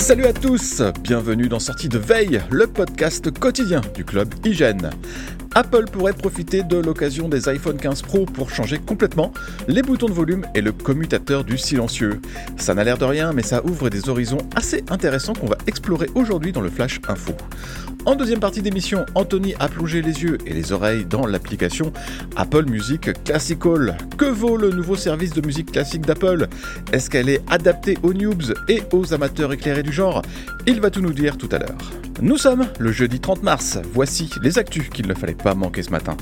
Salut à tous, bienvenue dans Sortie de Veille, le podcast quotidien du club Hygiène. Apple pourrait profiter de l'occasion des iPhone 15 Pro pour changer complètement les boutons de volume et le commutateur du silencieux. Ça n'a l'air de rien, mais ça ouvre des horizons assez intéressants qu'on va explorer aujourd'hui dans le Flash Info. En deuxième partie d'émission, Anthony a plongé les yeux et les oreilles dans l'application Apple Music Classical. Que vaut le nouveau service de musique classique d'Apple? Est-ce qu'elle est adaptée aux noobs et aux amateurs éclairés du genre? Il va tout nous dire tout à l'heure. Nous sommes le jeudi 30 mars, voici les actus qu'il ne fallait pas manquer ce matin.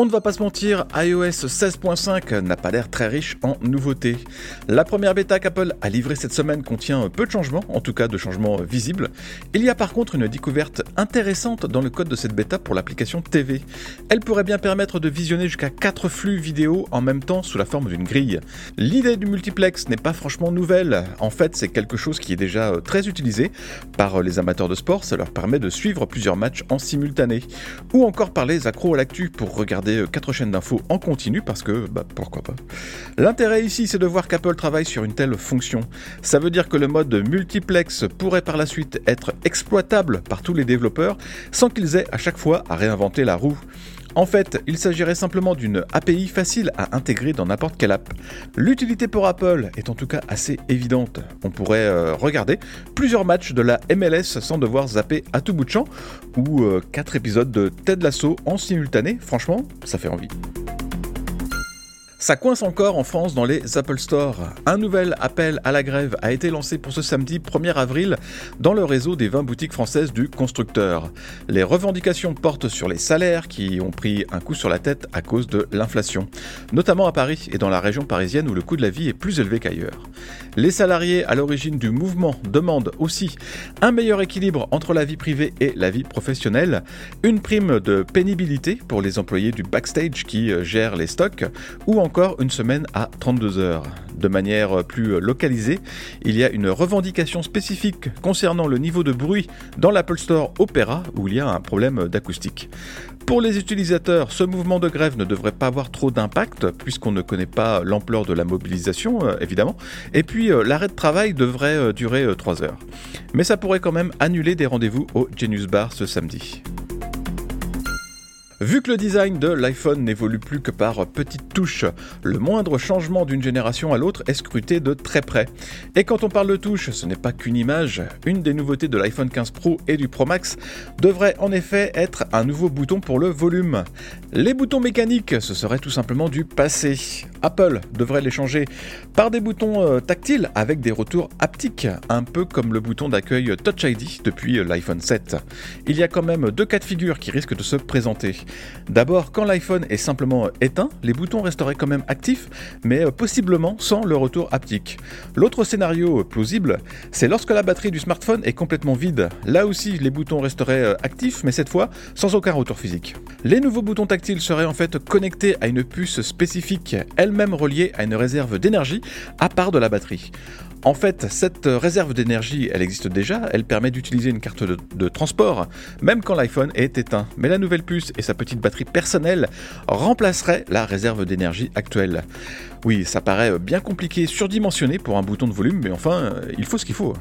On ne va pas se mentir, iOS 16.5 n'a pas l'air très riche en nouveautés. La première bêta qu'Apple a livrée cette semaine contient peu de changements, en tout cas de changements visibles. Il y a par contre une découverte intéressante dans le code de cette bêta pour l'application TV. Elle pourrait bien permettre de visionner jusqu'à 4 flux vidéo en même temps sous la forme d'une grille. L'idée du multiplex n'est pas franchement nouvelle, en fait c'est quelque chose qui est déjà très utilisé par les amateurs de sport, ça leur permet de suivre plusieurs matchs en simultané. Ou encore par les accros à l'actu pour regarder 4 chaînes d'infos en continu parce que, bah, pourquoi pas. L'intérêt ici, c'est de voir qu'Apple travaille sur une telle fonction. Ça veut dire que le mode multiplex pourrait par la suite être exploitable par tous les développeurs sans qu'ils aient à chaque fois à réinventer la roue. En fait, il s'agirait simplement d'une API facile à intégrer dans n'importe quelle app. L'utilité pour Apple est en tout cas assez évidente. On pourrait euh, regarder plusieurs matchs de la MLS sans devoir zapper à tout bout de champ, ou 4 euh, épisodes de Ted Lasso en simultané. Franchement, ça fait envie. Ça coince encore en France dans les Apple Store. Un nouvel appel à la grève a été lancé pour ce samedi 1er avril dans le réseau des 20 boutiques françaises du constructeur. Les revendications portent sur les salaires qui ont pris un coup sur la tête à cause de l'inflation, notamment à Paris et dans la région parisienne où le coût de la vie est plus élevé qu'ailleurs. Les salariés à l'origine du mouvement demandent aussi un meilleur équilibre entre la vie privée et la vie professionnelle, une prime de pénibilité pour les employés du backstage qui gèrent les stocks, ou encore une semaine à 32 heures. De manière plus localisée, il y a une revendication spécifique concernant le niveau de bruit dans l'Apple Store Opera où il y a un problème d'acoustique. Pour les utilisateurs, ce mouvement de grève ne devrait pas avoir trop d'impact puisqu'on ne connaît pas l'ampleur de la mobilisation, euh, évidemment. Et puis, euh, l'arrêt de travail devrait euh, durer 3 heures. Mais ça pourrait quand même annuler des rendez-vous au Genius Bar ce samedi. Vu que le design de l'iPhone n'évolue plus que par petites touches, le moindre changement d'une génération à l'autre est scruté de très près. Et quand on parle de touches, ce n'est pas qu'une image. Une des nouveautés de l'iPhone 15 Pro et du Pro Max devrait en effet être un nouveau bouton pour le volume. Les boutons mécaniques, ce serait tout simplement du passé. Apple devrait les changer par des boutons euh, tactiles avec des retours haptiques, un peu comme le bouton d'accueil Touch ID depuis l'iPhone 7. Il y a quand même deux cas de figure qui risquent de se présenter. D'abord, quand l'iPhone est simplement éteint, les boutons resteraient quand même actifs, mais euh, possiblement sans le retour haptique. L'autre scénario plausible, c'est lorsque la batterie du smartphone est complètement vide. Là aussi, les boutons resteraient euh, actifs, mais cette fois sans aucun retour physique. Les nouveaux boutons tactiles seraient en fait connectés à une puce spécifique, elle-même reliée à une réserve d'énergie à part de la batterie. En fait, cette réserve d'énergie, elle existe déjà, elle permet d'utiliser une carte de, transport, même quand l'iPhone est éteint. Mais la nouvelle puce et sa petite batterie personnelle remplaceraient la réserve d'énergie actuelle. Oui, ça paraît bien compliqué, surdimensionné pour un bouton de volume, mais enfin, il faut ce qu'il faut.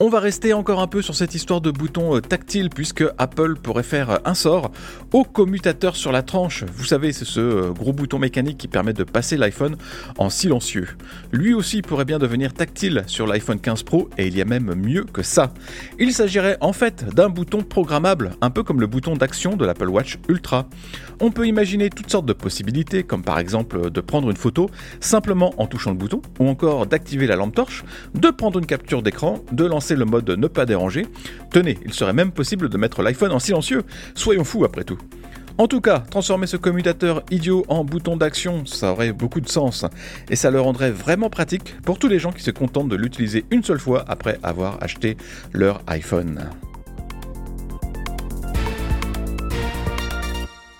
On va rester encore un peu sur cette histoire de bouton euh, tactile puisque Apple pourrait faire euh, un sort au commutateur sur la tranche. Vous savez, c'est ce euh, gros bouton mécanique qui permet de passer l'iPhone en silencieux. Lui aussi pourrait bien devenir tactile sur l'iPhone 15 Pro et il y a même mieux que ça. Il s'agirait en fait d'un bouton programmable, un peu comme le bouton d'action de l'Apple Watch Ultra. On peut imaginer toutes sortes de possibilités, comme par exemple de prendre une photo simplement en touchant le bouton, ou encore d'activer la lampe torche, de prendre une capture d'écran, de lancer le mode ne pas déranger. Tenez, il serait même possible de mettre l'iPhone en silencieux. Soyons fous après tout. En tout cas, transformer ce commutateur idiot en bouton d'action, ça aurait beaucoup de sens, et ça le rendrait vraiment pratique pour tous les gens qui se contentent de l'utiliser une seule fois après avoir acheté leur iPhone.